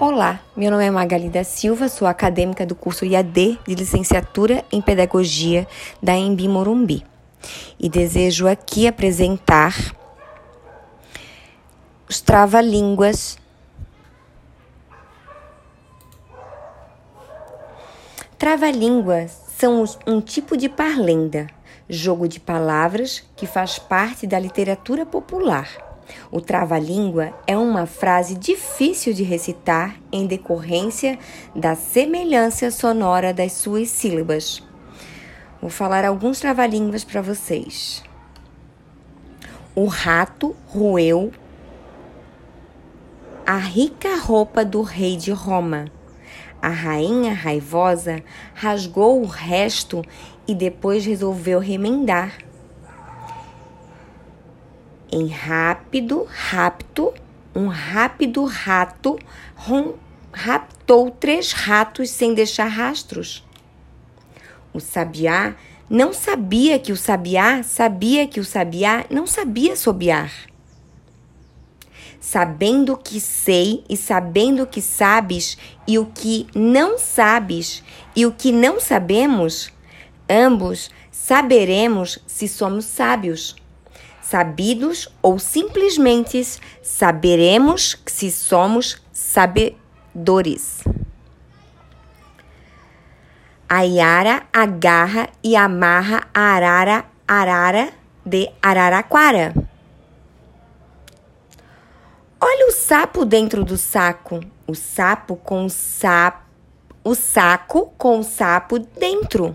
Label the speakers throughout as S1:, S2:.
S1: Olá, meu nome é Magali da Silva, sou acadêmica do curso IAD de Licenciatura em Pedagogia da Embi Morumbi e desejo aqui apresentar os trava-línguas. Trava-línguas são um tipo de parlenda, jogo de palavras que faz parte da literatura popular. O trava-língua é uma frase difícil de recitar em decorrência da semelhança sonora das suas sílabas. Vou falar alguns trava-línguas para vocês. O rato roeu a rica roupa do rei de Roma. A rainha raivosa rasgou o resto e depois resolveu remendar em rápido, rapto, um rápido rato rom, raptou três ratos sem deixar rastros. O sabiá não sabia que o sabiá sabia que o sabiá não sabia sobiar. Sabendo que sei e sabendo que sabes e o que não sabes e o que não sabemos, ambos saberemos se somos sábios sabidos ou simplesmente saberemos se somos sabedores. A Yara agarra e amarra a arara arara de Araraquara. Olha o sapo dentro do saco, o sapo com o sapo, o saco com o sapo dentro,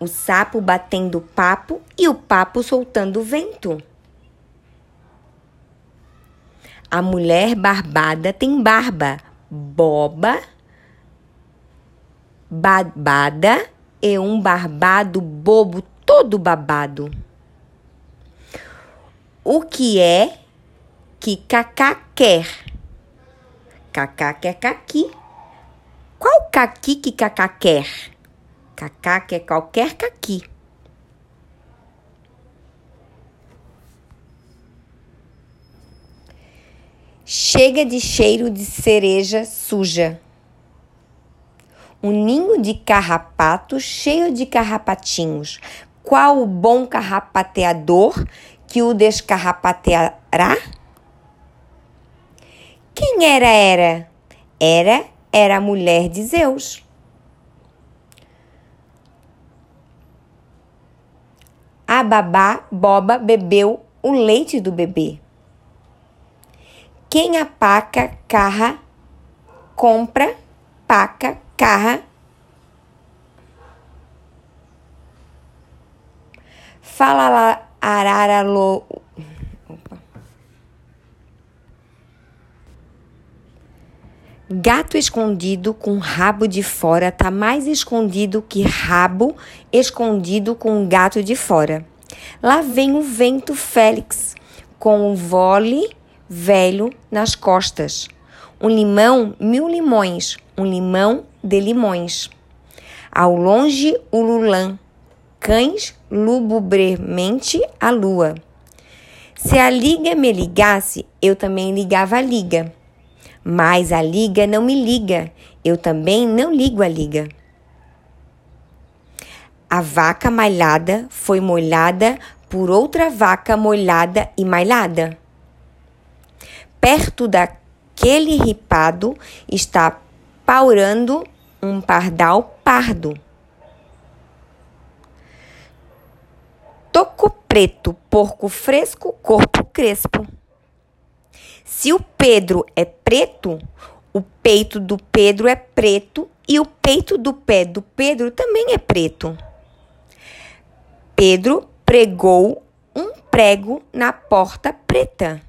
S1: o sapo batendo papo e o papo soltando vento. A mulher barbada tem barba, boba, babada e um barbado bobo todo babado. O que é que Cacá quer? Cacá quer caqui. Qual caqui que Cacá quer? Cacá quer qualquer caqui. Chega de cheiro de cereja suja. Um ninho de carrapato cheio de carrapatinhos. Qual o bom carrapateador que o descarrapateará? Quem era Era? Era era a mulher de Zeus. A babá Boba bebeu o leite do bebê. Quem apaca carra, compra, paca, carra. Fala lá, arara, lo... Gato escondido com rabo de fora tá mais escondido que rabo escondido com gato de fora. Lá vem o vento Félix com o vole velho nas costas. Um limão, mil limões, um limão de limões. Ao longe, o lulã, cães lububremente a lua. Se a liga me ligasse, eu também ligava a liga. Mas a liga não me liga, eu também não ligo a liga. A vaca malhada foi molhada por outra vaca molhada e malhada. Perto daquele ripado está paurando um pardal pardo. Toco preto, porco fresco, corpo crespo. Se o Pedro é preto, o peito do Pedro é preto e o peito do pé do Pedro também é preto. Pedro pregou um prego na porta preta.